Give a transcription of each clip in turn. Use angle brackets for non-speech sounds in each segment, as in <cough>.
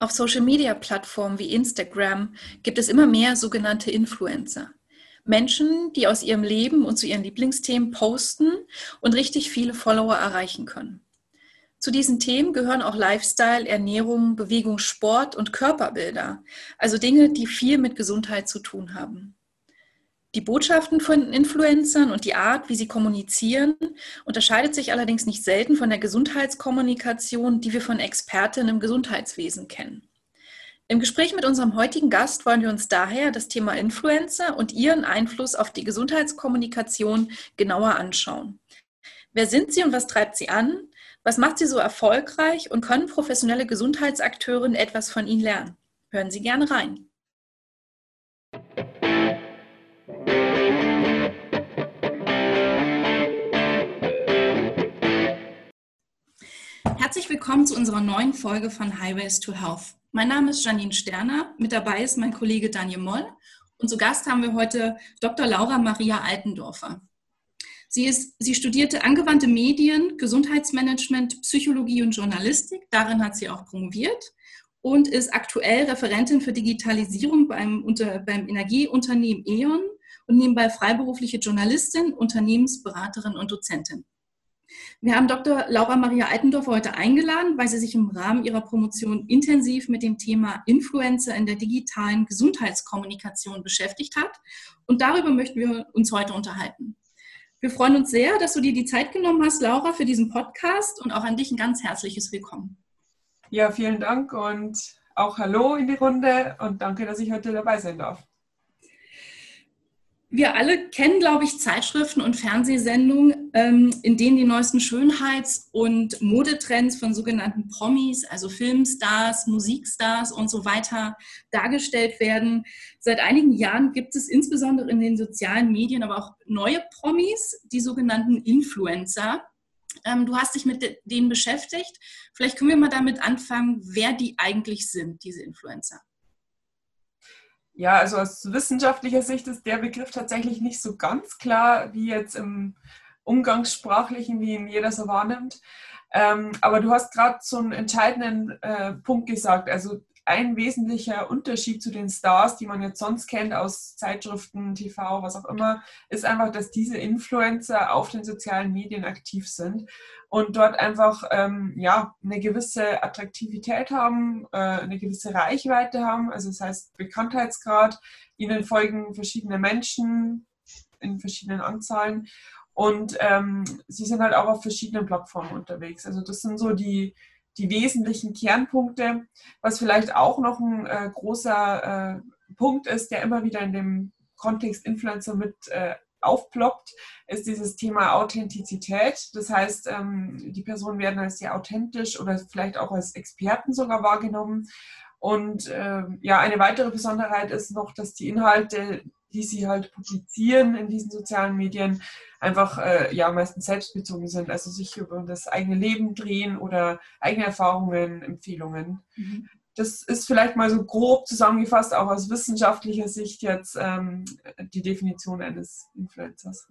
Auf Social-Media-Plattformen wie Instagram gibt es immer mehr sogenannte Influencer. Menschen, die aus ihrem Leben und zu ihren Lieblingsthemen posten und richtig viele Follower erreichen können. Zu diesen Themen gehören auch Lifestyle, Ernährung, Bewegung, Sport und Körperbilder, also Dinge, die viel mit Gesundheit zu tun haben. Die Botschaften von Influencern und die Art, wie sie kommunizieren, unterscheidet sich allerdings nicht selten von der Gesundheitskommunikation, die wir von Expertinnen im Gesundheitswesen kennen. Im Gespräch mit unserem heutigen Gast wollen wir uns daher das Thema Influencer und ihren Einfluss auf die Gesundheitskommunikation genauer anschauen. Wer sind sie und was treibt sie an? Was macht sie so erfolgreich und können professionelle Gesundheitsakteurinnen etwas von ihnen lernen? Hören Sie gerne rein. Herzlich willkommen zu unserer neuen Folge von Highways to Health. Mein Name ist Janine Sterner, mit dabei ist mein Kollege Daniel Moll und zu Gast haben wir heute Dr. Laura Maria Altendorfer. Sie, ist, sie studierte angewandte Medien, Gesundheitsmanagement, Psychologie und Journalistik. Darin hat sie auch promoviert und ist aktuell Referentin für Digitalisierung beim, unter, beim Energieunternehmen E.ON und nebenbei freiberufliche Journalistin, Unternehmensberaterin und Dozentin. Wir haben Dr. Laura Maria Altendorf heute eingeladen, weil sie sich im Rahmen ihrer Promotion intensiv mit dem Thema Influencer in der digitalen Gesundheitskommunikation beschäftigt hat. Und darüber möchten wir uns heute unterhalten. Wir freuen uns sehr, dass du dir die Zeit genommen hast, Laura, für diesen Podcast und auch an dich ein ganz herzliches Willkommen. Ja, vielen Dank und auch Hallo in die Runde und danke, dass ich heute dabei sein darf wir alle kennen, glaube ich, Zeitschriften und Fernsehsendungen, ähm, in denen die neuesten Schönheits- und Modetrends von sogenannten Promis, also Filmstars, Musikstars und so weiter dargestellt werden. Seit einigen Jahren gibt es insbesondere in den sozialen Medien aber auch neue Promis, die sogenannten Influencer. Ähm, du hast dich mit denen beschäftigt. Vielleicht können wir mal damit anfangen, wer die eigentlich sind, diese Influencer. Ja, also aus wissenschaftlicher Sicht ist der Begriff tatsächlich nicht so ganz klar, wie jetzt im Umgangssprachlichen, wie ihn jeder so wahrnimmt. Ähm, aber du hast gerade so einen entscheidenden äh, Punkt gesagt. Also ein wesentlicher Unterschied zu den Stars, die man jetzt sonst kennt aus Zeitschriften, TV, was auch immer, ist einfach, dass diese Influencer auf den sozialen Medien aktiv sind und dort einfach ähm, ja, eine gewisse Attraktivität haben, äh, eine gewisse Reichweite haben, also das heißt Bekanntheitsgrad. Ihnen folgen verschiedene Menschen in verschiedenen Anzahlen und ähm, sie sind halt auch auf verschiedenen Plattformen unterwegs. Also das sind so die, die wesentlichen Kernpunkte. Was vielleicht auch noch ein äh, großer äh, Punkt ist, der immer wieder in dem Kontext Influencer mit äh, aufploppt, ist dieses Thema Authentizität. Das heißt, ähm, die Personen werden als sehr authentisch oder vielleicht auch als Experten sogar wahrgenommen. Und ähm, ja, eine weitere Besonderheit ist noch, dass die Inhalte, die sie halt publizieren in diesen sozialen Medien, einfach äh, ja meistens selbstbezogen sind, also sich über das eigene Leben drehen oder eigene Erfahrungen, Empfehlungen. Mhm das ist vielleicht mal so grob zusammengefasst, auch aus wissenschaftlicher Sicht jetzt ähm, die Definition eines Influencers.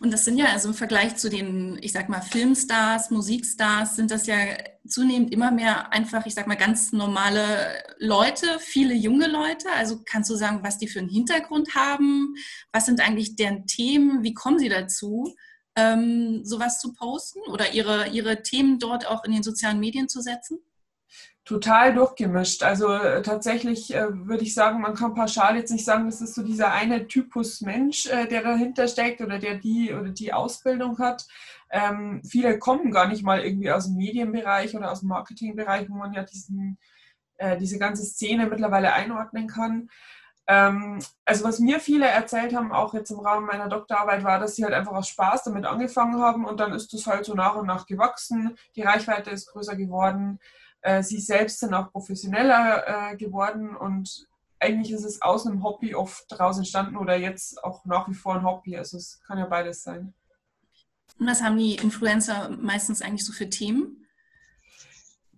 Und das sind ja also im Vergleich zu den, ich sag mal, Filmstars, Musikstars, sind das ja zunehmend immer mehr einfach, ich sag mal, ganz normale Leute, viele junge Leute. Also kannst du sagen, was die für einen Hintergrund haben? Was sind eigentlich deren Themen? Wie kommen sie dazu? Ähm, sowas zu posten oder ihre, ihre Themen dort auch in den sozialen Medien zu setzen? Total durchgemischt. Also äh, tatsächlich äh, würde ich sagen, man kann pauschal jetzt nicht sagen, das ist so dieser eine Typus Mensch, äh, der dahinter steckt oder der die oder die Ausbildung hat. Ähm, viele kommen gar nicht mal irgendwie aus dem Medienbereich oder aus dem Marketingbereich, wo man ja diesen, äh, diese ganze Szene mittlerweile einordnen kann. Ähm, also was mir viele erzählt haben, auch jetzt im Rahmen meiner Doktorarbeit, war, dass sie halt einfach aus Spaß damit angefangen haben und dann ist das halt so nach und nach gewachsen. Die Reichweite ist größer geworden äh, sie selbst sind auch professioneller äh, geworden und eigentlich ist es aus einem Hobby oft daraus entstanden oder jetzt auch nach wie vor ein Hobby. Also es kann ja beides sein. Und was haben die Influencer meistens eigentlich so für Themen?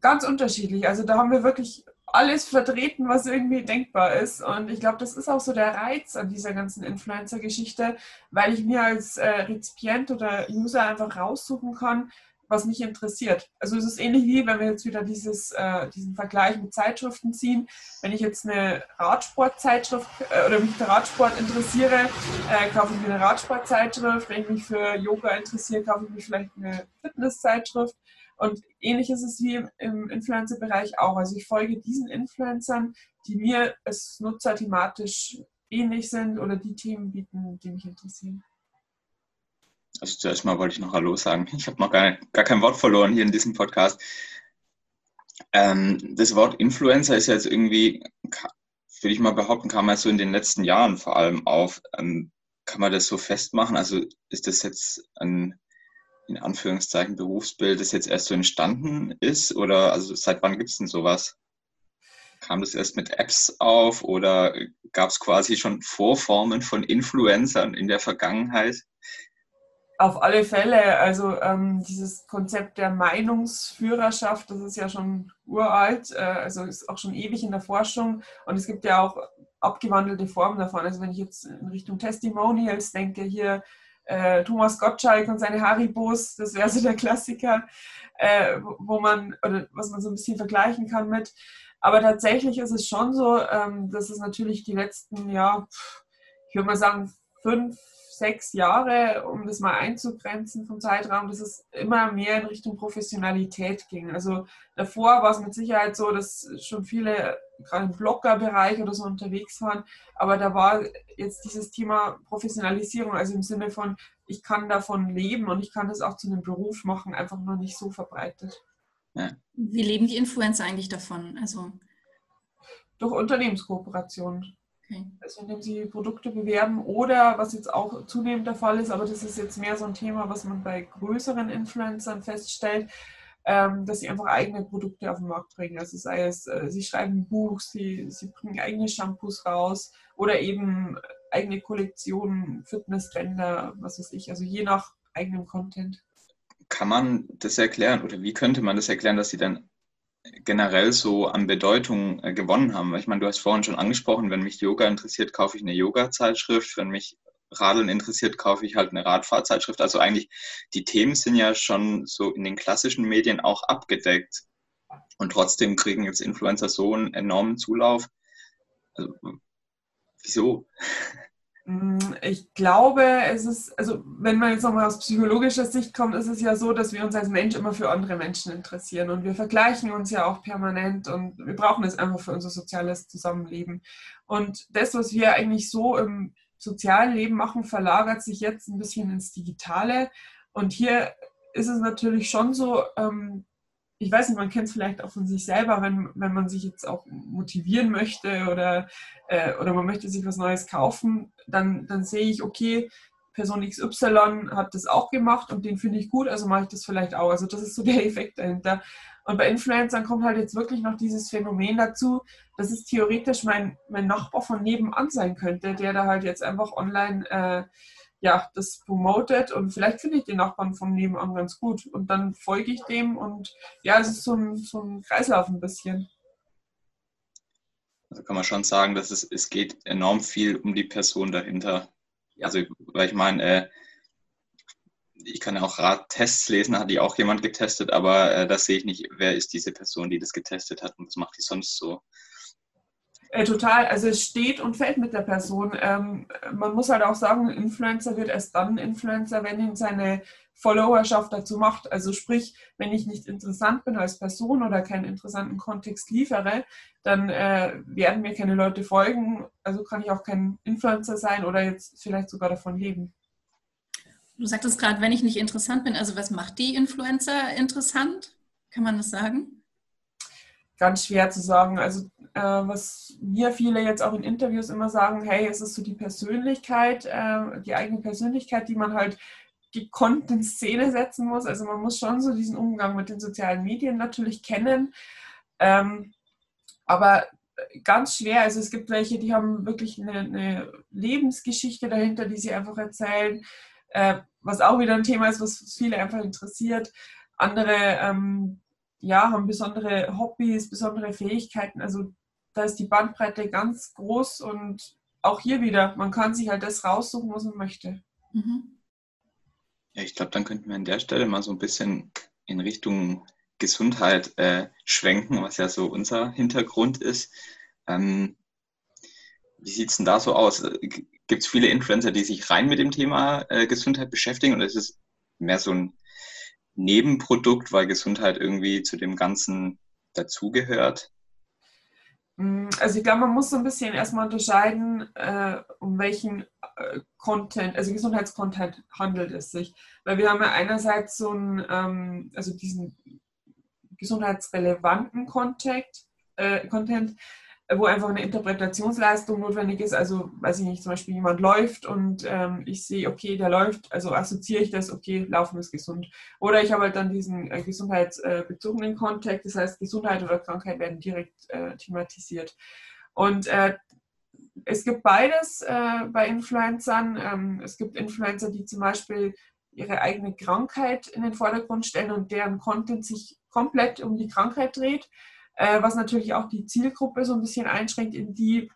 Ganz unterschiedlich. Also da haben wir wirklich alles vertreten, was irgendwie denkbar ist. Und ich glaube, das ist auch so der Reiz an dieser ganzen Influencer-Geschichte, weil ich mir als äh, Rezipient oder User einfach raussuchen kann, was mich interessiert. Also es ist ähnlich wie, wenn wir jetzt wieder dieses, äh, diesen Vergleich mit Zeitschriften ziehen. Wenn ich jetzt eine Radsportzeitschrift äh, oder mich für Radsport interessiere, äh, kaufe ich mir eine Radsportzeitschrift. Wenn ich mich für Yoga interessiere, kaufe ich mir vielleicht eine Fitnesszeitschrift. Und ähnlich ist es wie im Influencer-Bereich auch. Also ich folge diesen Influencern, die mir als Nutzer thematisch ähnlich sind oder die Themen bieten, die mich interessieren. Also zuerst mal wollte ich noch Hallo sagen. Ich habe noch gar, gar kein Wort verloren hier in diesem Podcast. Ähm, das Wort Influencer ist jetzt irgendwie, würde ich mal behaupten, kam ja so in den letzten Jahren vor allem auf. Ähm, kann man das so festmachen? Also ist das jetzt ein, in Anführungszeichen, Berufsbild, das jetzt erst so entstanden ist? Oder also seit wann gibt es denn sowas? Kam das erst mit Apps auf oder gab es quasi schon Vorformen von Influencern in der Vergangenheit? Auf alle Fälle, also ähm, dieses Konzept der Meinungsführerschaft, das ist ja schon uralt, äh, also ist auch schon ewig in der Forschung und es gibt ja auch abgewandelte Formen davon. Also wenn ich jetzt in Richtung Testimonials denke, hier äh, Thomas Gottschalk und seine Haribos, das wäre so der Klassiker, äh, wo man, oder was man so ein bisschen vergleichen kann mit. Aber tatsächlich ist es schon so, ähm, dass es natürlich die letzten, ja, ich würde mal sagen, fünf, sechs Jahre, um das mal einzugrenzen vom Zeitraum, dass es immer mehr in Richtung Professionalität ging. Also davor war es mit Sicherheit so, dass schon viele gerade im Blogger-Bereich oder so unterwegs waren, aber da war jetzt dieses Thema Professionalisierung, also im Sinne von, ich kann davon leben und ich kann das auch zu einem Beruf machen, einfach noch nicht so verbreitet. Ja. Wie leben die Influencer eigentlich davon? Also durch Unternehmenskooperation. Okay. Also indem sie Produkte bewerben oder was jetzt auch zunehmend der Fall ist, aber das ist jetzt mehr so ein Thema, was man bei größeren Influencern feststellt, ähm, dass sie einfach eigene Produkte auf den Markt bringen. Also sei es, äh, sie schreiben ein Buch, sie, sie bringen eigene Shampoos raus oder eben eigene Kollektionen, Fitnessbänder, was weiß ich, also je nach eigenem Content. Kann man das erklären oder wie könnte man das erklären, dass sie dann generell so an Bedeutung äh, gewonnen haben. Ich meine, du hast vorhin schon angesprochen, wenn mich Yoga interessiert, kaufe ich eine Yoga-Zeitschrift. Wenn mich Radeln interessiert, kaufe ich halt eine Radfahrzeitschrift. Also eigentlich, die Themen sind ja schon so in den klassischen Medien auch abgedeckt. Und trotzdem kriegen jetzt Influencer so einen enormen Zulauf. Also, wieso? <laughs> Mm, ich glaube, es ist, also wenn man jetzt nochmal aus psychologischer Sicht kommt, ist es ja so, dass wir uns als Mensch immer für andere Menschen interessieren und wir vergleichen uns ja auch permanent und wir brauchen es einfach für unser soziales Zusammenleben. Und das, was wir eigentlich so im sozialen Leben machen, verlagert sich jetzt ein bisschen ins Digitale. Und hier ist es natürlich schon so, ähm, ich weiß nicht, man kennt es vielleicht auch von sich selber, wenn, wenn man sich jetzt auch motivieren möchte oder, äh, oder man möchte sich was Neues kaufen, dann, dann sehe ich, okay, Person XY hat das auch gemacht und den finde ich gut, also mache ich das vielleicht auch. Also das ist so <laughs> der Effekt dahinter. Und bei Influencern kommt halt jetzt wirklich noch dieses Phänomen dazu, dass es theoretisch mein, mein Nachbar von nebenan sein könnte, der da halt jetzt einfach online äh, ja, das promotet und vielleicht finde ich den Nachbarn von nebenan ganz gut und dann folge ich dem und ja, es ist so ein, so ein Kreislauf ein bisschen. Also kann man schon sagen, dass es, es geht enorm viel um die Person dahinter. Ja. Also, weil ich meine, äh, ich kann ja auch Radtests lesen, hat die auch jemand getestet, aber äh, das sehe ich nicht, wer ist diese Person, die das getestet hat und was macht die sonst so. Äh, total, also es steht und fällt mit der Person. Ähm, man muss halt auch sagen, ein Influencer wird erst dann Influencer, wenn ihn seine Followerschaft dazu macht. Also sprich, wenn ich nicht interessant bin als Person oder keinen interessanten Kontext liefere, dann äh, werden mir keine Leute folgen. Also kann ich auch kein Influencer sein oder jetzt vielleicht sogar davon leben. Du sagtest gerade, wenn ich nicht interessant bin, also was macht die Influencer interessant? Kann man das sagen? ganz schwer zu sagen. Also äh, was mir viele jetzt auch in Interviews immer sagen, hey, es ist so die Persönlichkeit, äh, die eigene Persönlichkeit, die man halt gekonnt in Szene setzen muss. Also man muss schon so diesen Umgang mit den sozialen Medien natürlich kennen. Ähm, aber ganz schwer. Also es gibt welche, die haben wirklich eine, eine Lebensgeschichte dahinter, die sie einfach erzählen, äh, was auch wieder ein Thema ist, was viele einfach interessiert. Andere ähm, ja, haben besondere Hobbys, besondere Fähigkeiten. Also da ist die Bandbreite ganz groß und auch hier wieder, man kann sich halt das raussuchen, was man möchte. Mhm. Ja, ich glaube, dann könnten wir an der Stelle mal so ein bisschen in Richtung Gesundheit äh, schwenken, was ja so unser Hintergrund ist. Ähm, wie sieht es denn da so aus? Gibt es viele Influencer, die sich rein mit dem Thema äh, Gesundheit beschäftigen oder ist es mehr so ein Nebenprodukt, weil Gesundheit irgendwie zu dem Ganzen dazugehört? Mm, also ich glaube, man muss so ein bisschen erstmal unterscheiden, äh, um welchen äh, Content, also Gesundheitscontent handelt es sich. Weil wir haben ja einerseits so einen, ähm, also diesen gesundheitsrelevanten Content, äh, Content, wo einfach eine Interpretationsleistung notwendig ist. Also, weiß ich nicht, zum Beispiel jemand läuft und ähm, ich sehe, okay, der läuft, also assoziiere ich das, okay, Laufen ist gesund. Oder ich habe halt dann diesen äh, gesundheitsbezogenen Kontext, das heißt, Gesundheit oder Krankheit werden direkt äh, thematisiert. Und äh, es gibt beides äh, bei Influencern. Ähm, es gibt Influencer, die zum Beispiel ihre eigene Krankheit in den Vordergrund stellen und deren Content sich komplett um die Krankheit dreht äh, was natürlich auch die Zielgruppe so ein bisschen einschränkt in die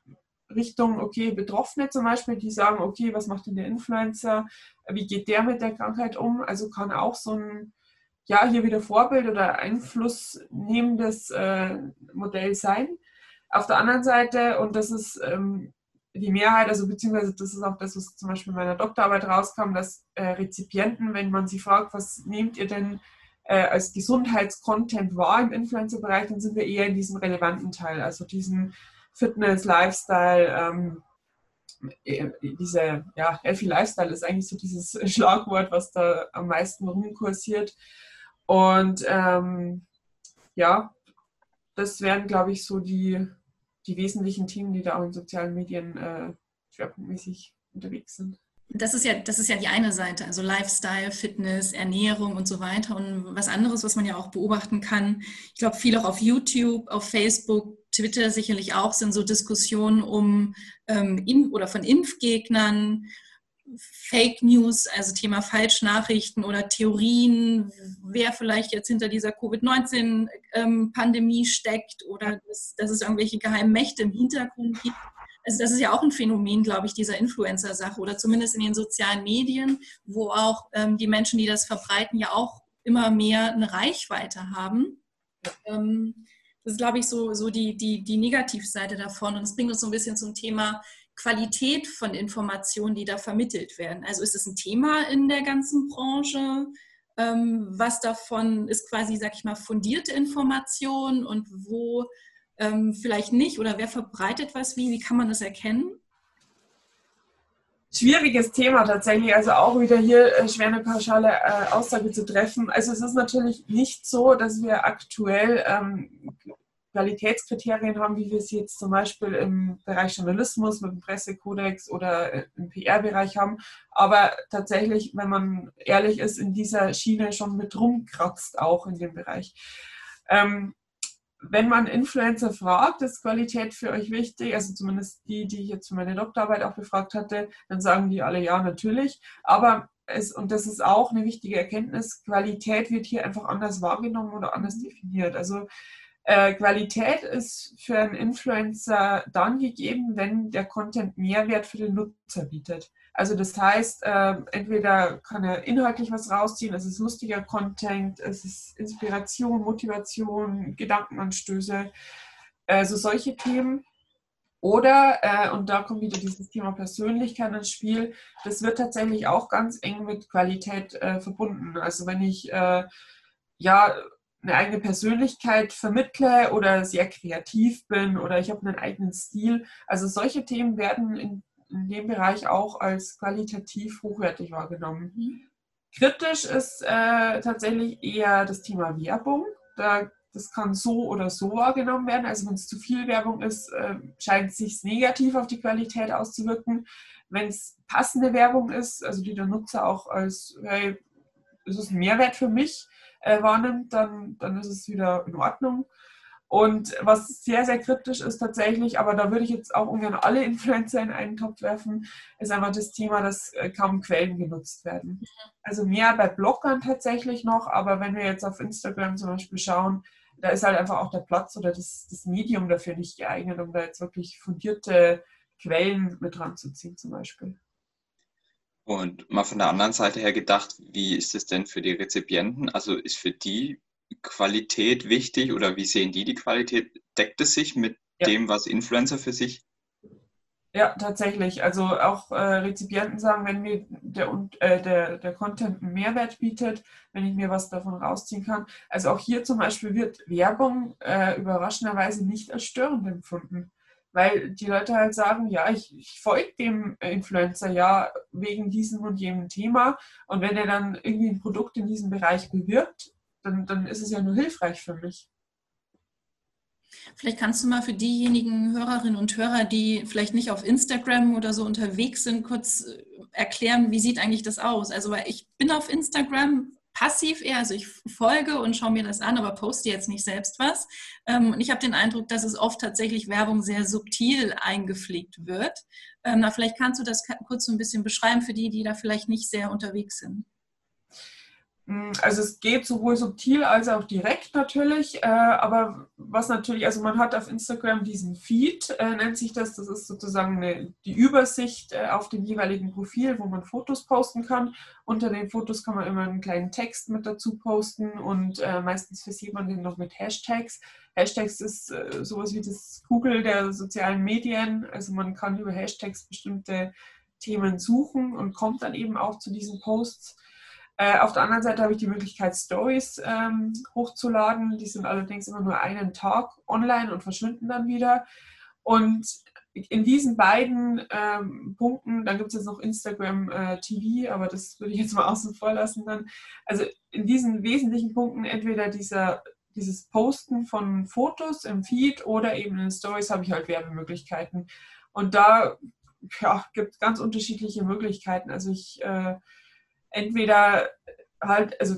Richtung, okay, Betroffene zum Beispiel, die sagen, okay, was macht denn der Influencer, wie geht der mit der Krankheit um? Also kann auch so ein, ja, hier wieder Vorbild oder einflussnehmendes äh, Modell sein. Auf der anderen Seite, und das ist ähm, die Mehrheit, also beziehungsweise das ist auch das, was zum Beispiel in meiner Doktorarbeit rauskam, dass äh, Rezipienten, wenn man sie fragt, was nehmt ihr denn äh, als Gesundheitscontent war im Influencer-Bereich, dann sind wir eher in diesem relevanten Teil, also diesen Fitness, Lifestyle, ähm, äh, diese, ja, Healthy Lifestyle ist eigentlich so dieses <laughs> Schlagwort, was da am meisten rumkursiert. Und ähm, ja, das wären, glaube ich, so die, die wesentlichen Themen, die da auch in sozialen Medien äh, schwerpunktmäßig unterwegs sind das ist ja, das ist ja die eine Seite, also Lifestyle, Fitness, Ernährung und so weiter. Und was anderes, was man ja auch beobachten kann, ich glaube, viel auch auf YouTube, auf Facebook, Twitter sicherlich auch, sind so Diskussionen um ähm, in, oder von Impfgegnern, Fake News, also Thema Falschnachrichten oder Theorien, wer vielleicht jetzt hinter dieser Covid-19-Pandemie ähm, steckt oder dass, dass es irgendwelche geheimen Mächte im Hintergrund gibt also das ist ja auch ein Phänomen, glaube ich, dieser Influencer-Sache oder zumindest in den sozialen Medien, wo auch ähm, die Menschen, die das verbreiten, ja auch immer mehr eine Reichweite haben. Ähm, das ist, glaube ich, so, so die, die, die Negativseite davon. Und es bringt uns so ein bisschen zum Thema Qualität von Informationen, die da vermittelt werden. Also ist es ein Thema in der ganzen Branche? Ähm, was davon ist quasi, sag ich mal, fundierte Information und wo ähm, vielleicht nicht oder wer verbreitet was wie? Wie kann man das erkennen? Schwieriges Thema tatsächlich, also auch wieder hier äh, schwer eine pauschale äh, Aussage zu treffen. Also es ist natürlich nicht so, dass wir aktuell ähm, Qualitätskriterien haben, wie wir sie jetzt zum Beispiel im Bereich Journalismus mit dem Pressekodex oder äh, im PR-Bereich haben. Aber tatsächlich, wenn man ehrlich ist, in dieser Schiene schon mit rumkratzt, auch in dem Bereich. Ähm, wenn man Influencer fragt, ist Qualität für euch wichtig? Also zumindest die, die ich jetzt für meine Doktorarbeit auch befragt hatte, dann sagen die alle ja, natürlich. Aber es, und das ist auch eine wichtige Erkenntnis, Qualität wird hier einfach anders wahrgenommen oder anders definiert. Also äh, Qualität ist für einen Influencer dann gegeben, wenn der Content Mehrwert für den Nutzer bietet. Also das heißt, äh, entweder kann er inhaltlich was rausziehen, es ist lustiger Content, es ist Inspiration, Motivation, Gedankenanstöße, also solche Themen. Oder, äh, und da kommt wieder dieses Thema Persönlichkeit ins Spiel, das wird tatsächlich auch ganz eng mit Qualität äh, verbunden. Also wenn ich äh, ja eine eigene Persönlichkeit vermittle oder sehr kreativ bin oder ich habe einen eigenen Stil, also solche Themen werden in in dem Bereich auch als qualitativ hochwertig wahrgenommen. Mhm. Kritisch ist äh, tatsächlich eher das Thema Werbung. Da, das kann so oder so wahrgenommen werden. Also wenn es zu viel Werbung ist, äh, scheint es sich negativ auf die Qualität auszuwirken. Wenn es passende Werbung ist, also die der Nutzer auch als, hey, es ist ein Mehrwert für mich äh, wahrnimmt, dann, dann ist es wieder in Ordnung. Und was sehr, sehr kritisch ist tatsächlich, aber da würde ich jetzt auch ungern alle Influencer in einen Topf werfen, ist einfach das Thema, dass äh, kaum Quellen genutzt werden. Also mehr bei Bloggern tatsächlich noch, aber wenn wir jetzt auf Instagram zum Beispiel schauen, da ist halt einfach auch der Platz oder das, das Medium dafür nicht geeignet, um da jetzt wirklich fundierte Quellen mit ranzuziehen zum Beispiel. Und mal von der anderen Seite her gedacht, wie ist es denn für die Rezipienten? Also ist für die Qualität wichtig oder wie sehen die die Qualität? Deckt es sich mit ja. dem, was Influencer für sich ja, tatsächlich. Also auch äh, Rezipienten sagen, wenn mir der, äh, der, der Content einen Mehrwert bietet, wenn ich mir was davon rausziehen kann. Also auch hier zum Beispiel wird Werbung äh, überraschenderweise nicht als störend empfunden. Weil die Leute halt sagen, ja, ich, ich folge dem Influencer ja wegen diesem und jenem Thema. Und wenn er dann irgendwie ein Produkt in diesem Bereich bewirbt, dann, dann ist es ja nur hilfreich für mich. Vielleicht kannst du mal für diejenigen Hörerinnen und Hörer, die vielleicht nicht auf Instagram oder so unterwegs sind, kurz äh, erklären, wie sieht eigentlich das aus? Also, weil ich bin auf Instagram passiv eher, also ich folge und schaue mir das an, aber poste jetzt nicht selbst was. Ähm, und ich habe den Eindruck, dass es oft tatsächlich Werbung sehr subtil eingepflegt wird. Ähm, na, vielleicht kannst du das kurz so ein bisschen beschreiben für die, die da vielleicht nicht sehr unterwegs sind. Mm, also es geht sowohl subtil als auch direkt natürlich, äh, aber was natürlich, also man hat auf Instagram diesen Feed, äh, nennt sich das, das ist sozusagen eine, die Übersicht äh, auf dem jeweiligen Profil, wo man Fotos posten kann. Unter den Fotos kann man immer einen kleinen Text mit dazu posten und meistens versieht man den noch mit Hashtags. Hashtags ist sowas wie das Google der sozialen Medien, also man kann über Hashtags bestimmte Themen suchen und kommt dann eben auch zu diesen Posts. Äh, auf der anderen Seite habe ich die Möglichkeit, Stories ähm, hochzuladen. Die sind allerdings immer nur einen Tag online und verschwinden dann wieder. Und in diesen beiden ähm, Punkten, dann gibt es jetzt noch Instagram äh, TV, aber das würde ich jetzt mal <laughs> außen vor lassen dann. Also in diesen wesentlichen Punkten, entweder dieser, dieses Posten von Fotos im Feed oder eben in Stories, habe ich halt Werbemöglichkeiten. Und da ja, gibt es ganz unterschiedliche Möglichkeiten. Also ich äh, entweder halt, also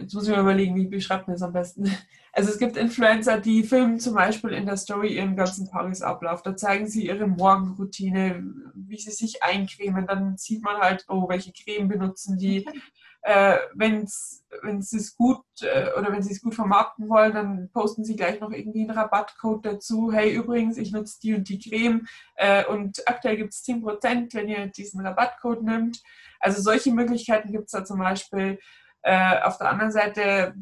jetzt muss ich mir überlegen, wie beschreibt man das am besten? <laughs> Also es gibt Influencer, die filmen zum Beispiel in der Story ihren ganzen Tagesablauf. Da zeigen sie ihre Morgenroutine, wie sie sich eincremen. Dann sieht man halt, oh, welche Creme benutzen die. Äh, wenn sie es gut äh, oder wenn sie es gut vermarkten wollen, dann posten sie gleich noch irgendwie einen Rabattcode dazu. Hey, übrigens, ich nutze die und die Creme äh, und aktuell gibt es 10%, wenn ihr diesen Rabattcode nimmt. Also solche Möglichkeiten gibt es da zum Beispiel. Äh, auf der anderen Seite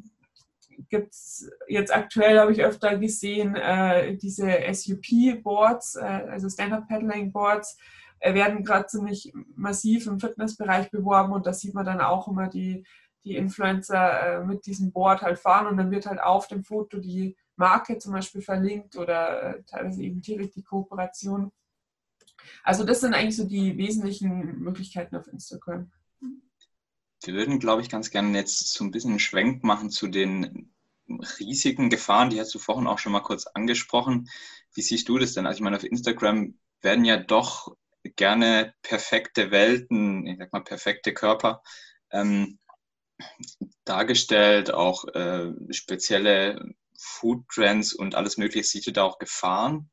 gibt es jetzt aktuell, habe ich öfter gesehen, äh, diese SUP-Boards, äh, also Stand-Up-Paddling-Boards, äh, werden gerade ziemlich massiv im Fitnessbereich beworben und da sieht man dann auch immer die, die Influencer äh, mit diesem Board halt fahren und dann wird halt auf dem Foto die Marke zum Beispiel verlinkt oder äh, teilweise eben direkt die Kooperation. Also das sind eigentlich so die wesentlichen Möglichkeiten auf Instagram. Wir würden, glaube ich, ganz gerne jetzt so ein bisschen einen Schwenk machen zu den riesigen Gefahren, die hast du vorhin auch schon mal kurz angesprochen. Wie siehst du das denn? Also ich meine, auf Instagram werden ja doch gerne perfekte Welten, ich sag mal perfekte Körper ähm, dargestellt, auch äh, spezielle Food Trends und alles Mögliche. Siehst du da auch Gefahren?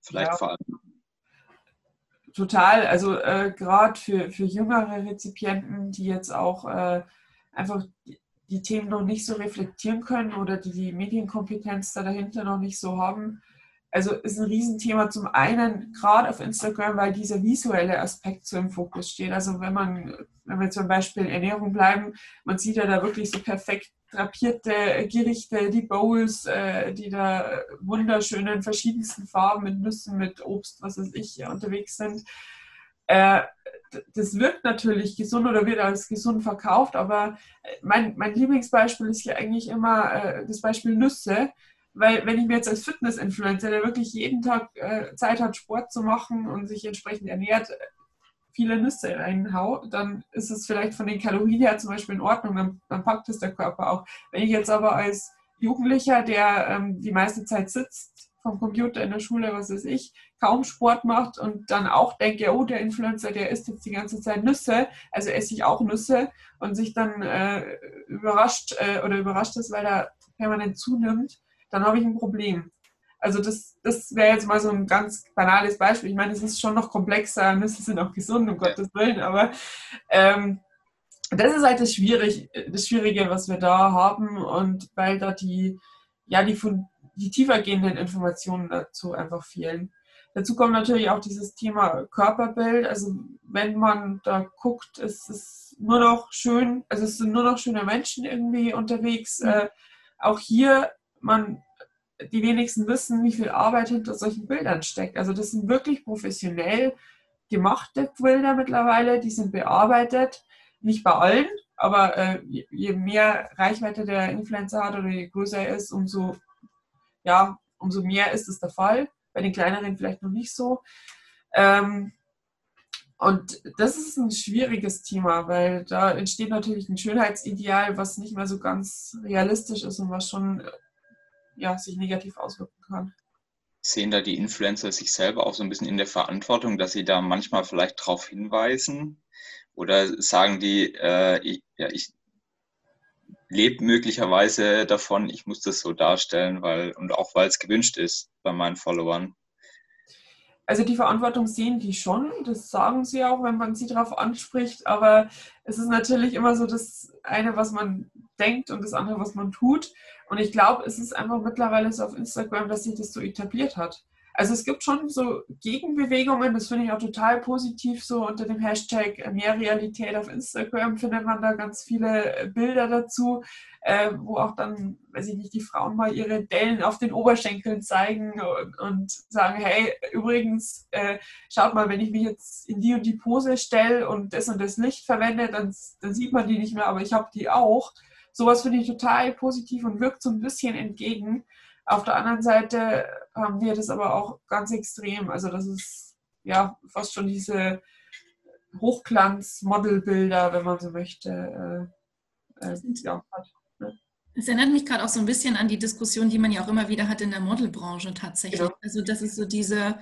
Vielleicht ja. vor allem Total, also äh, gerade für, für jüngere Rezipienten, die jetzt auch äh, einfach die, Themen noch nicht so reflektieren können oder die die Medienkompetenz da dahinter noch nicht so haben. Also ist ein Riesenthema zum einen gerade auf Instagram, weil dieser visuelle Aspekt so im Fokus steht. Also wenn man, wenn wir zum Beispiel Ernährung bleiben, man sieht ja da wirklich so perfekt drapierte Gerichte, die Bowls, äh, die da wunderschön in verschiedensten Farben mit Nüssen, mit Obst, was weiß ich, unterwegs sind. Äh, das wirkt natürlich gesund oder wird als gesund verkauft, aber mein, mein Lieblingsbeispiel ist hier eigentlich immer äh, das Beispiel Nüsse. Weil wenn ich mir jetzt als Fitness-Influencer, der wirklich jeden Tag äh, Zeit hat, Sport zu machen und sich entsprechend ernährt, viele Nüsse reinhau, dann ist es vielleicht von den Kalorien her zum Beispiel in Ordnung, dann, dann packt es der Körper auch. Wenn ich jetzt aber als Jugendlicher, der ähm, die meiste Zeit sitzt vom Computer in der Schule, was weiß ich, kaum Sport macht und dann auch denke, oh, der Influencer, der isst jetzt die ganze Zeit Nüsse, also esse ich auch Nüsse und sich dann äh, überrascht äh, oder überrascht ist, weil er permanent zunimmt, dann habe ich ein Problem. Also das, das wäre jetzt mal so ein ganz banales Beispiel. Ich meine, es ist schon noch komplexer, Nüsse sind auch gesund, um Gottes Willen, aber ähm, das ist halt das, Schwierig, das Schwierige, was wir da haben und weil da die, ja, die, die tiefergehenden Informationen dazu einfach fehlen. Dazu kommt natürlich auch dieses Thema Körperbild. Also wenn man da guckt, ist es nur noch schön, also es sind nur noch schöne Menschen irgendwie unterwegs. Mhm. Äh, auch hier, man, die wenigsten wissen, wie viel Arbeit hinter solchen Bildern steckt. Also das sind wirklich professionell gemachte Bilder mittlerweile, die sind bearbeitet. Nicht bei allen, aber äh, je mehr Reichweite der Influencer hat oder je größer er ist, umso, ja, umso mehr ist es der Fall bei den kleineren vielleicht noch nicht so. Ähm, und das ist ein schwieriges Thema, weil da entsteht natürlich ein Schönheitsideal, was nicht mehr so ganz realistisch ist und was schon ja, sich negativ auswirken kann. Sehen da die Influencer sich selber auch so ein bisschen in der Verantwortung, dass sie da manchmal vielleicht darauf hinweisen? Oder sagen die, äh, ich, ja, ich lebe möglicherweise davon, ich muss das so darstellen, weil und auch weil es gewünscht ist bei meinen Followern. Also die Verantwortung sehen die schon, das sagen sie auch, wenn man sie darauf anspricht, aber es ist natürlich immer so das eine, was man denkt und das andere, was man tut. Und ich glaube, es ist einfach mittlerweile so auf Instagram, dass sich das so etabliert hat. Also es gibt schon so Gegenbewegungen, das finde ich auch total positiv, so unter dem Hashtag mehr Realität auf Instagram findet man da ganz viele Bilder dazu, äh, wo auch dann, weiß ich nicht, die Frauen mal ihre Dellen auf den Oberschenkeln zeigen und, und sagen, hey, übrigens, äh, schaut mal, wenn ich mich jetzt in die und die Pose stelle und das und das Licht verwende, dann, dann sieht man die nicht mehr, aber ich habe die auch. Sowas finde ich total positiv und wirkt so ein bisschen entgegen. Auf der anderen Seite haben wir das aber auch ganz extrem. Also das ist ja fast schon diese Hochglanz-Modelbilder, wenn man so möchte. Äh, äh, ja, ne? Es erinnert mich gerade auch so ein bisschen an die Diskussion, die man ja auch immer wieder hat in der Modelbranche tatsächlich. Genau. Also das ist so diese,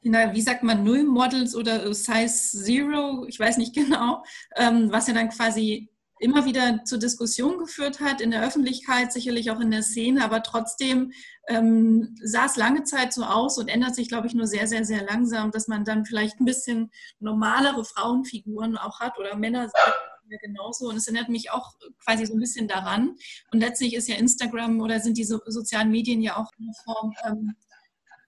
wie sagt man, Null Models oder Size Zero, ich weiß nicht <laughs> genau, ähm, was ja dann quasi immer wieder zur Diskussion geführt hat, in der Öffentlichkeit, sicherlich auch in der Szene, aber trotzdem ähm, sah es lange Zeit so aus und ändert sich, glaube ich, nur sehr, sehr, sehr langsam, dass man dann vielleicht ein bisschen normalere Frauenfiguren auch hat oder Männer genauso. Und es erinnert mich auch quasi so ein bisschen daran. Und letztlich ist ja Instagram oder sind diese sozialen Medien ja auch eine Form ähm,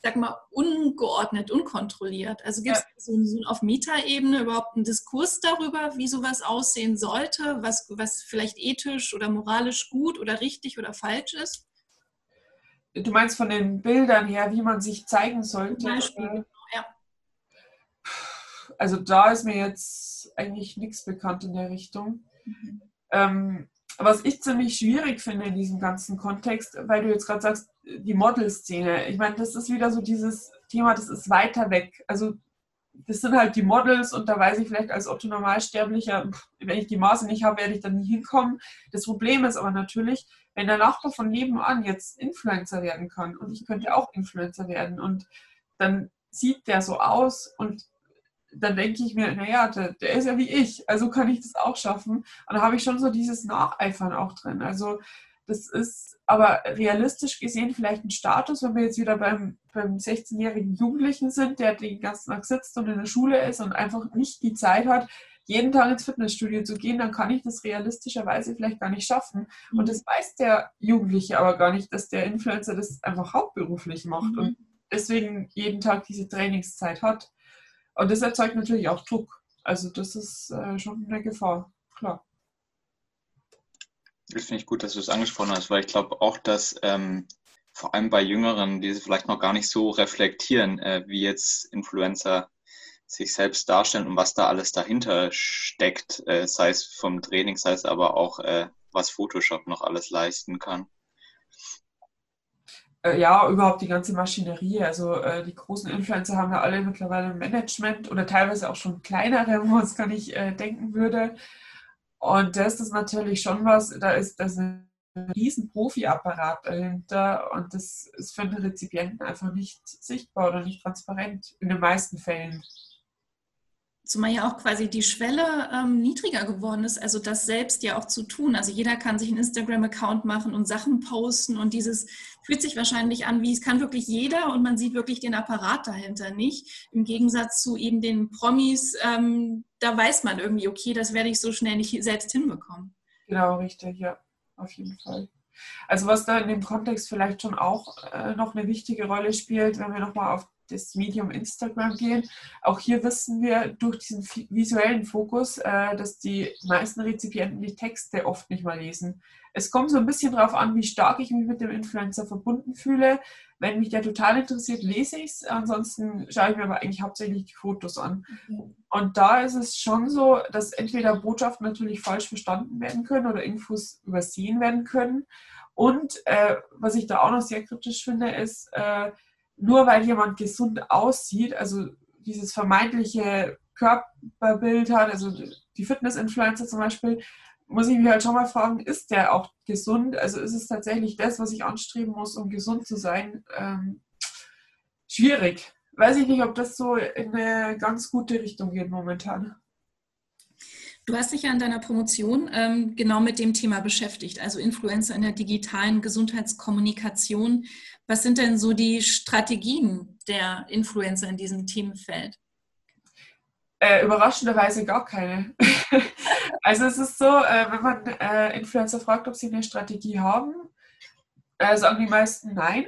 sag mal, ungeordnet, unkontrolliert. Also gibt es ja. so, so, auf Metaebene überhaupt einen Diskurs darüber, wie sowas aussehen sollte, was, was vielleicht ethisch oder moralisch gut oder richtig oder falsch ist? Du meinst von den Bildern her, wie man sich zeigen sollte? Zum Beispiel, genau, ja. Also da ist mir jetzt eigentlich nichts bekannt in der Richtung. Mhm. Ähm, was ich ziemlich schwierig finde in diesem ganzen Kontext, weil du jetzt gerade sagst, die Modelszene. Ich meine, das ist wieder so dieses Thema, das ist weiter weg. Also das sind halt die Models und da weiß ich vielleicht als Otto Normalsterblicher, wenn ich die Maße nicht habe, werde ich da nie hinkommen. Das Problem ist aber natürlich, wenn der Nachbar von nebenan jetzt Influencer werden kann und ich könnte auch Influencer werden und dann sieht der so aus und dann denke ich mir, naja, der, der ist ja wie ich, also kann ich das auch schaffen. Und da habe ich schon so dieses Nacheifern auch drin. Also das ist aber realistisch gesehen vielleicht ein Status, wenn wir jetzt wieder beim, beim 16-jährigen Jugendlichen sind, der den ganzen Tag sitzt und in der Schule ist und einfach nicht die Zeit hat, jeden Tag ins Fitnessstudio zu gehen, dann kann ich das realistischerweise vielleicht gar nicht schaffen. Mhm. Und das weiß der Jugendliche aber gar nicht, dass der Influencer das einfach hauptberuflich macht mhm. und deswegen jeden Tag diese Trainingszeit hat. Und das erzeugt natürlich auch Druck. Also das ist äh, schon eine Gefahr, klar. Das finde ich gut, dass du es angesprochen hast, weil ich glaube auch, dass ähm, vor allem bei Jüngeren, die vielleicht noch gar nicht so reflektieren, äh, wie jetzt Influencer sich selbst darstellen und was da alles dahinter steckt, äh, sei es vom Training, sei es aber auch, äh, was Photoshop noch alles leisten kann. Äh, ja, überhaupt die ganze Maschinerie. Also äh, die großen Influencer haben ja alle mittlerweile Management oder teilweise auch schon kleinere, <laughs> wo es gar nicht äh, denken würde. Und das ist natürlich schon was, da ist das ein riesen Profi-Apparat dahinter und das ist für den Rezipienten einfach nicht sichtbar oder nicht transparent in den meisten Fällen. Zumal ja auch quasi die Schwelle ähm, niedriger geworden ist, also das selbst ja auch zu tun. Also jeder kann sich einen Instagram-Account machen und Sachen posten und dieses fühlt sich wahrscheinlich an, wie es kann wirklich jeder und man sieht wirklich den Apparat dahinter nicht. Im Gegensatz zu eben den Promis, ähm, da weiß man irgendwie, okay, das werde ich so schnell nicht selbst hinbekommen. Genau, richtig, ja, auf jeden Fall. Also was da in dem Kontext vielleicht schon auch äh, noch eine wichtige Rolle spielt, wenn wir nochmal auf das Medium Instagram gehen. Auch hier wissen wir durch diesen visuellen Fokus, äh, dass die meisten Rezipienten die Texte oft nicht mal lesen. Es kommt so ein bisschen darauf an, wie stark ich mich mit dem Influencer verbunden fühle. Wenn mich der total interessiert, lese ich es. Ansonsten schaue ich mir aber eigentlich hauptsächlich die Fotos an. Mhm. Und da ist es schon so, dass entweder Botschaften natürlich falsch verstanden werden können oder Infos übersehen werden können. Und äh, was ich da auch noch sehr kritisch finde, ist, äh, nur weil jemand gesund aussieht, also dieses vermeintliche Körperbild hat, also die Fitness-Influencer zum Beispiel, muss ich mich halt schon mal fragen, ist der auch gesund? Also ist es tatsächlich das, was ich anstreben muss, um gesund zu sein? Ähm, schwierig. Weiß ich nicht, ob das so in eine ganz gute Richtung geht momentan. Du hast dich ja in deiner Promotion ähm, genau mit dem Thema beschäftigt, also Influencer in der digitalen Gesundheitskommunikation. Was sind denn so die Strategien der Influencer in diesem Themenfeld? Äh, überraschenderweise gar keine. <laughs> also es ist so, äh, wenn man äh, Influencer fragt, ob sie eine Strategie haben, äh, sagen die meisten nein.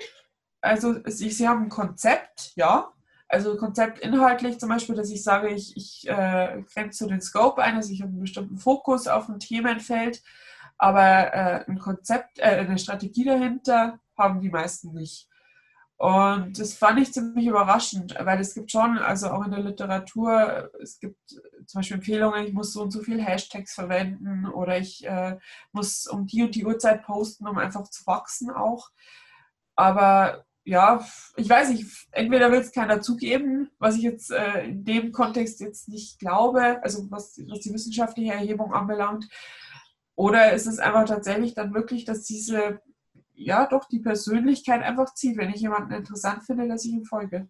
Also sie, sie haben ein Konzept, ja, also Konzept inhaltlich zum Beispiel, dass ich sage, ich, ich äh, grenze den Scope ein, also ich habe einen bestimmten Fokus auf ein Themenfeld, aber äh, ein Konzept, äh, eine Strategie dahinter haben die meisten nicht. Und das fand ich ziemlich überraschend, weil es gibt schon, also auch in der Literatur, es gibt zum Beispiel Empfehlungen, ich muss so und so viele Hashtags verwenden oder ich äh, muss um die und die Uhrzeit posten, um einfach zu wachsen auch. Aber ja, ich weiß nicht, entweder will es keiner zugeben, was ich jetzt äh, in dem Kontext jetzt nicht glaube, also was, was die wissenschaftliche Erhebung anbelangt, oder ist es einfach tatsächlich dann wirklich, dass diese, ja, doch die Persönlichkeit einfach zieht, wenn ich jemanden interessant finde, dass ich ihm folge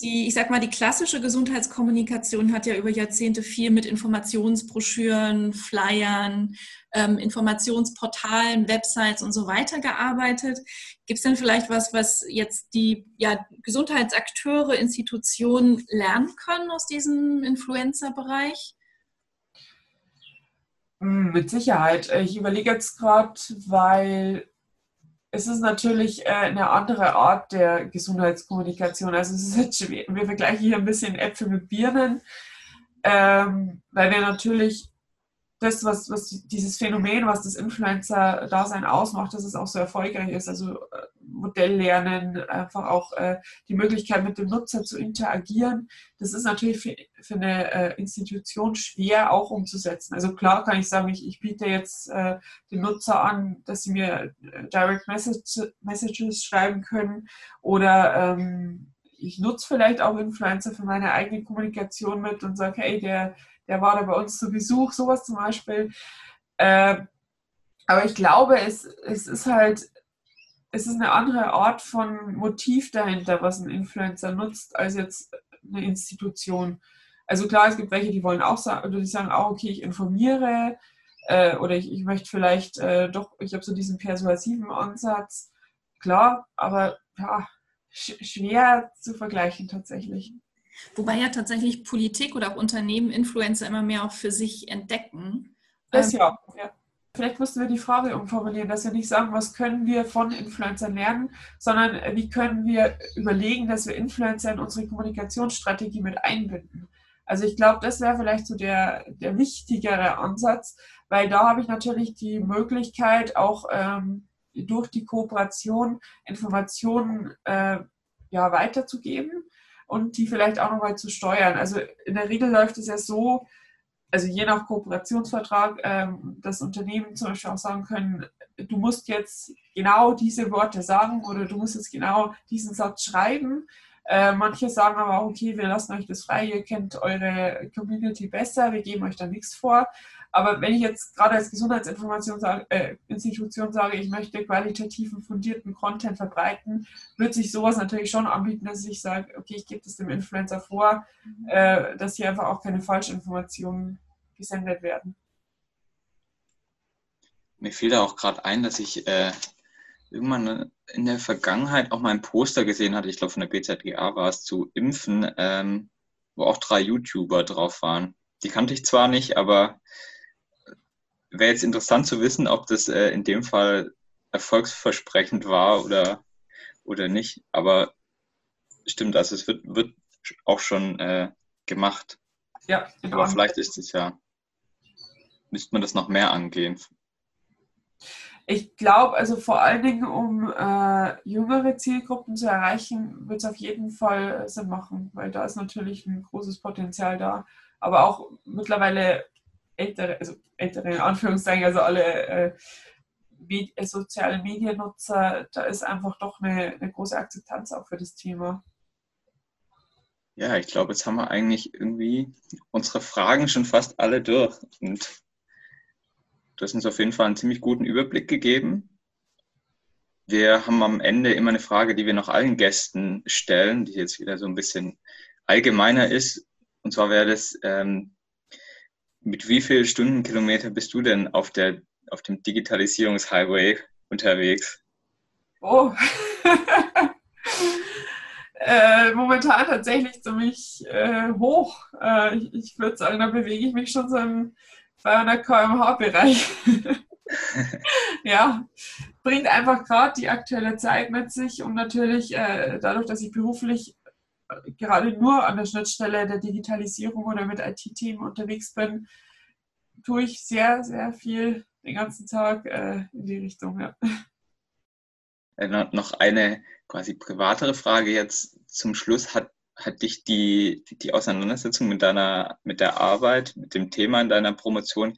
die, ich sag mal, die klassische Gesundheitskommunikation hat ja über Jahrzehnte viel mit Informationsbroschüren, Flyern, ähm, Informationsportalen, Websites und so weiter gearbeitet. Gibt es denn vielleicht was, was jetzt die ja, Gesundheitsakteure, Institutionen lernen können aus diesem Influencer-Bereich? Hm, mit Sicherheit. Ich überlege jetzt gerade, weil es ist natürlich äh, eine andere Art der Gesundheitskommunikation. Also es ist jetzt schwer. Wir vergleichen hier ein bisschen Äpfel mit Birnen, ähm, weil wir natürlich das, was, was dieses Phänomen, was das Influencer-Dasein ausmacht, dass es auch so erfolgreich ist. Also äh, Modelllernen, einfach auch äh, die Möglichkeit mit dem Nutzer zu interagieren. Das ist natürlich für, für eine äh, Institution schwer auch umzusetzen. Also klar kann ich sagen, ich, ich biete jetzt äh, den Nutzer an, dass sie mir äh, Direct Message, Messages schreiben können oder ähm, ich nutze vielleicht auch Influencer für meine eigene Kommunikation mit und sage, hey, der der war da bei uns zu Besuch, sowas zum Beispiel. Äh, aber ich glaube, es, es ist halt, es ist eine andere Art von Motiv dahinter, was ein Influencer nutzt, als jetzt eine Institution. Also klar, es gibt welche, die wollen auch sagen, die sagen auch, okay, ich informiere äh, oder ich, ich möchte vielleicht äh, doch, ich habe so diesen persuasiven Ansatz. Klar, aber ja, sch schwer zu vergleichen tatsächlich. Wobei ja tatsächlich Politik oder auch Unternehmen Influencer immer mehr auch für sich entdecken. Das ähm, ja, ja. Vielleicht müssten wir die Frage umformulieren, dass wir nicht sagen, was können wir von Influencern lernen, sondern äh, wie können wir überlegen, dass wir Influencer in unsere Kommunikationsstrategie mit einbinden. Also ich glaube, das wäre vielleicht so der, der wichtigere Ansatz, weil da habe ich natürlich die Möglichkeit, auch ähm, durch die Kooperation Informationen äh, ja, weiterzugeben und die vielleicht auch nochmal zu steuern. Also in der Regel läuft es ja so, also je nach Kooperationsvertrag, ähm, dass Unternehmen zum Beispiel auch sagen können, du musst jetzt genau diese Worte sagen oder du musst jetzt genau diesen Satz schreiben. Äh, manche sagen aber auch, okay, wir lassen euch das frei, ihr kennt eure Community besser, wir geben euch da nichts vor. Aber wenn ich jetzt gerade als Gesundheitsinformation sage, äh, sage, ich möchte qualitativen, fundierten Content verbreiten, wird sich sowas natürlich schon anbieten, dass ich sage, okay, ich gebe das dem Influencer vor, mhm. äh, dass hier einfach auch keine Falschinformationen gesendet werden. Mir fiel da auch gerade ein, dass ich äh, irgendwann in der Vergangenheit auch mal ein Poster gesehen hatte, ich glaube von der BZGA war es, zu Impfen, ähm, wo auch drei YouTuber drauf waren. Die kannte ich zwar nicht, aber wäre jetzt interessant zu wissen, ob das äh, in dem Fall erfolgsversprechend war oder, oder nicht. Aber stimmt. Also es wird, wird auch schon äh, gemacht. Ja, Aber vielleicht ist es ja, müsste man das noch mehr angehen. Ich glaube, also vor allen Dingen, um äh, jüngere Zielgruppen zu erreichen, wird es auf jeden Fall Sinn machen, weil da ist natürlich ein großes Potenzial da. Aber auch mittlerweile ältere, also ältere in Anführungszeichen, also alle äh, Med äh, Mediennutzer, da ist einfach doch eine, eine große Akzeptanz auch für das Thema. Ja, ich glaube, jetzt haben wir eigentlich irgendwie unsere Fragen schon fast alle durch. Und du hast uns auf jeden Fall einen ziemlich guten Überblick gegeben. Wir haben am Ende immer eine Frage, die wir noch allen Gästen stellen, die jetzt wieder so ein bisschen allgemeiner ist. Und zwar wäre das, ähm, mit wie vielen Stundenkilometer bist du denn auf, der, auf dem Digitalisierungshighway unterwegs? Oh, <laughs> äh, momentan tatsächlich ziemlich äh, hoch. Äh, ich, ich würde sagen, da bewege ich mich schon so im 200 km/h-Bereich. <laughs> ja, bringt einfach gerade die aktuelle Zeit mit sich und natürlich äh, dadurch, dass ich beruflich gerade nur an der Schnittstelle der Digitalisierung oder mit IT-Themen unterwegs bin, tue ich sehr, sehr viel den ganzen Tag äh, in die Richtung. Ja. Äh, noch eine quasi privatere Frage jetzt zum Schluss. Hat, hat dich die, die Auseinandersetzung mit deiner, mit der Arbeit, mit dem Thema in deiner Promotion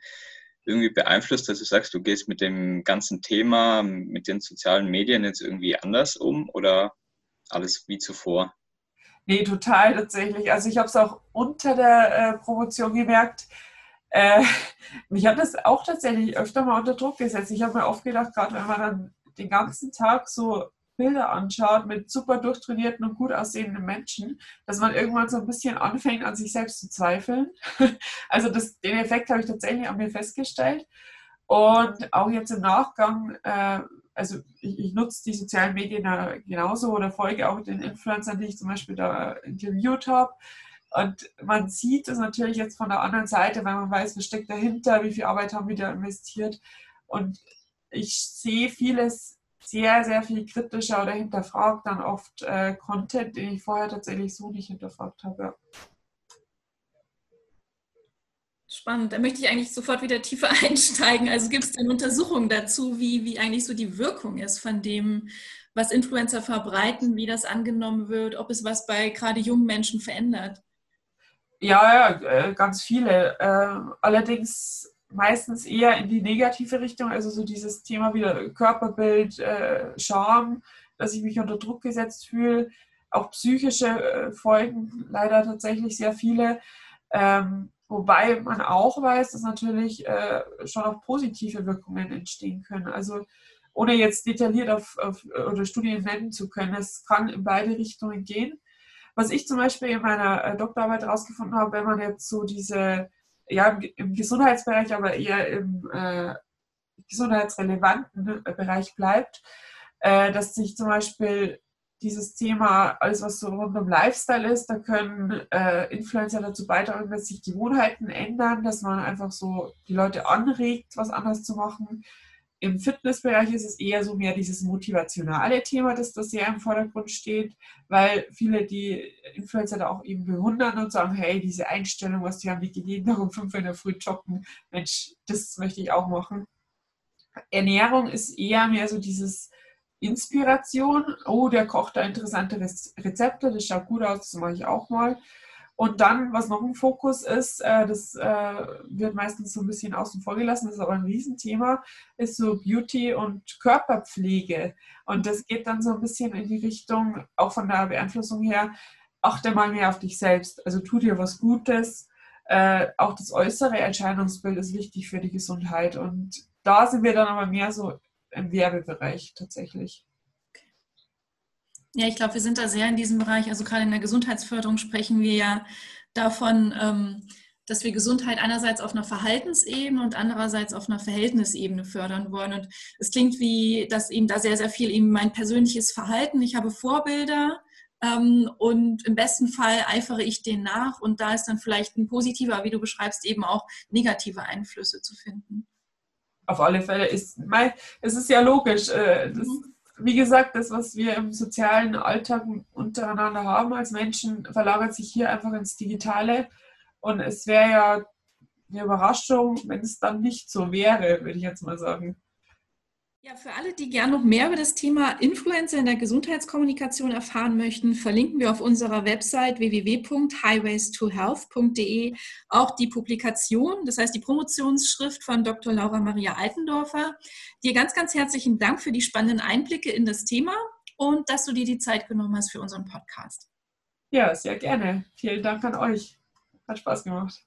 irgendwie beeinflusst, dass du sagst, du gehst mit dem ganzen Thema, mit den sozialen Medien jetzt irgendwie anders um oder alles wie zuvor? Nee, total tatsächlich. Also ich habe es auch unter der äh, Promotion gemerkt. Äh, <laughs> mich hat das auch tatsächlich öfter mal unter Druck gesetzt. Ich habe mir oft gedacht, gerade wenn man dann den ganzen Tag so Bilder anschaut mit super durchtrainierten und gut aussehenden Menschen, dass man irgendwann so ein bisschen anfängt, an sich selbst zu zweifeln. <laughs> Also das, den Effekt habe ich tatsächlich an mir festgestellt. Und auch jetzt im Nachgang äh, also ich, ich, nutze die sozialen Medien genauso oder folge auch den Influencern, die ich zum Beispiel da interviewt habe. Und man sieht es natürlich jetzt von der anderen Seite, weil man weiß, was steckt dahinter, wie viel Arbeit haben wir da investiert. Und ich sehe vieles sehr, sehr viel kritischer oder hinterfragt dann oft äh, Content, den ich vorher tatsächlich so nicht hinterfragt habe. Spannend. Da möchte ich eigentlich sofort wieder tiefer <laughs> einsteigen. Also gibt es denn Untersuchungen dazu, wie, wie eigentlich so die Wirkung ist von dem, was Influencer verbreiten, wie das angenommen wird, ob es was bei gerade jungen Menschen verändert? Ja, ja, äh, ganz viele. Ähm, allerdings meistens eher in die negative Richtung, also so dieses Thema wieder Körperbild, äh, Scham, dass ich mich unter Druck gesetzt fühle, auch psychische äh, Folgen, leider tatsächlich sehr viele. Ähm, Wobei man auch weiß, dass natürlich äh, schon auch positive Wirkungen entstehen können. Also ohne jetzt detailliert auf, auf, oder Studien nennen zu können, es kann in beide Richtungen gehen. Was ich zum Beispiel in meiner äh, Doktorarbeit herausgefunden habe, wenn man jetzt so diese, ja, im, Gesundheitsbereich, aber eher im äh, gesundheitsrelevanten Bereich bleibt, äh, dass sich zum Beispiel dieses Thema, alles was so rund um Lifestyle ist, da können äh, Influencer dazu beitragen, dass sich Gewohnheiten ändern, dass man einfach so die Leute anregt, was anders zu machen. Im Fitnessbereich ist es eher so mehr dieses motivationale Thema, das da sehr im Vordergrund steht, weil viele die Influencer da auch eben bewundern und sagen, hey, diese Einstellung, was die haben, die gehen noch um fünf in der Früh joggen, Mensch, das möchte ich auch machen. Ernährung ist eher mehr so dieses Inspiration. Oh, der kocht da interessante Rezepte, das schaut gut aus, das mache ich auch mal. Und dann, was noch ein Fokus ist, äh, das äh, wird meistens so ein bisschen außen vor gelassen, das ist aber ein Riesenthema, ist so Beauty und Körperpflege. Und das geht dann so ein bisschen in die Richtung, auch von der Beeinflussung her, achte mal mehr auf dich selbst. Also tu dir was Gutes. Äh, auch das äußere Erscheinungsbild ist wichtig für die Gesundheit. Und da sind wir dann aber mehr so im Werbebereich tatsächlich. Ja, ich glaube, wir sind da sehr in diesem Bereich. Also gerade in der Gesundheitsförderung sprechen wir ja davon, ähm, dass wir Gesundheit einerseits auf einer Verhaltensebene und andererseits auf einer Verhältnisebene fördern wollen. Und es klingt wie, dass eben da sehr, sehr viel eben mein persönliches Verhalten, ich habe Vorbilder ähm, und im besten Fall eifere ich denen nach und da ist dann vielleicht ein positiver, wie du beschreibst, eben auch negative Einflüsse zu finden auf alle Fälle ist, es ist ja logisch, äh, das, wie gesagt, das, was wir im sozialen Alltag untereinander haben als Menschen, verlagert sich hier einfach ins Digitale. Und es wäre ja eine Überraschung, wenn es dann nicht so wäre, würde ich jetzt mal sagen. Ja, für alle, die gerne noch mehr über das Thema Influencer in der Gesundheitskommunikation erfahren möchten, verlinken wir auf unserer Website www.highwaystohealth.de auch die Publikation, das heißt die Promotionsschrift von Dr. Laura Maria Altendorfer. Dir ganz, ganz herzlichen Dank für die spannenden Einblicke in das Thema und dass du dir die Zeit genommen hast für unseren Podcast. Ja, sehr gerne. Vielen Dank an euch. Hat Spaß gemacht.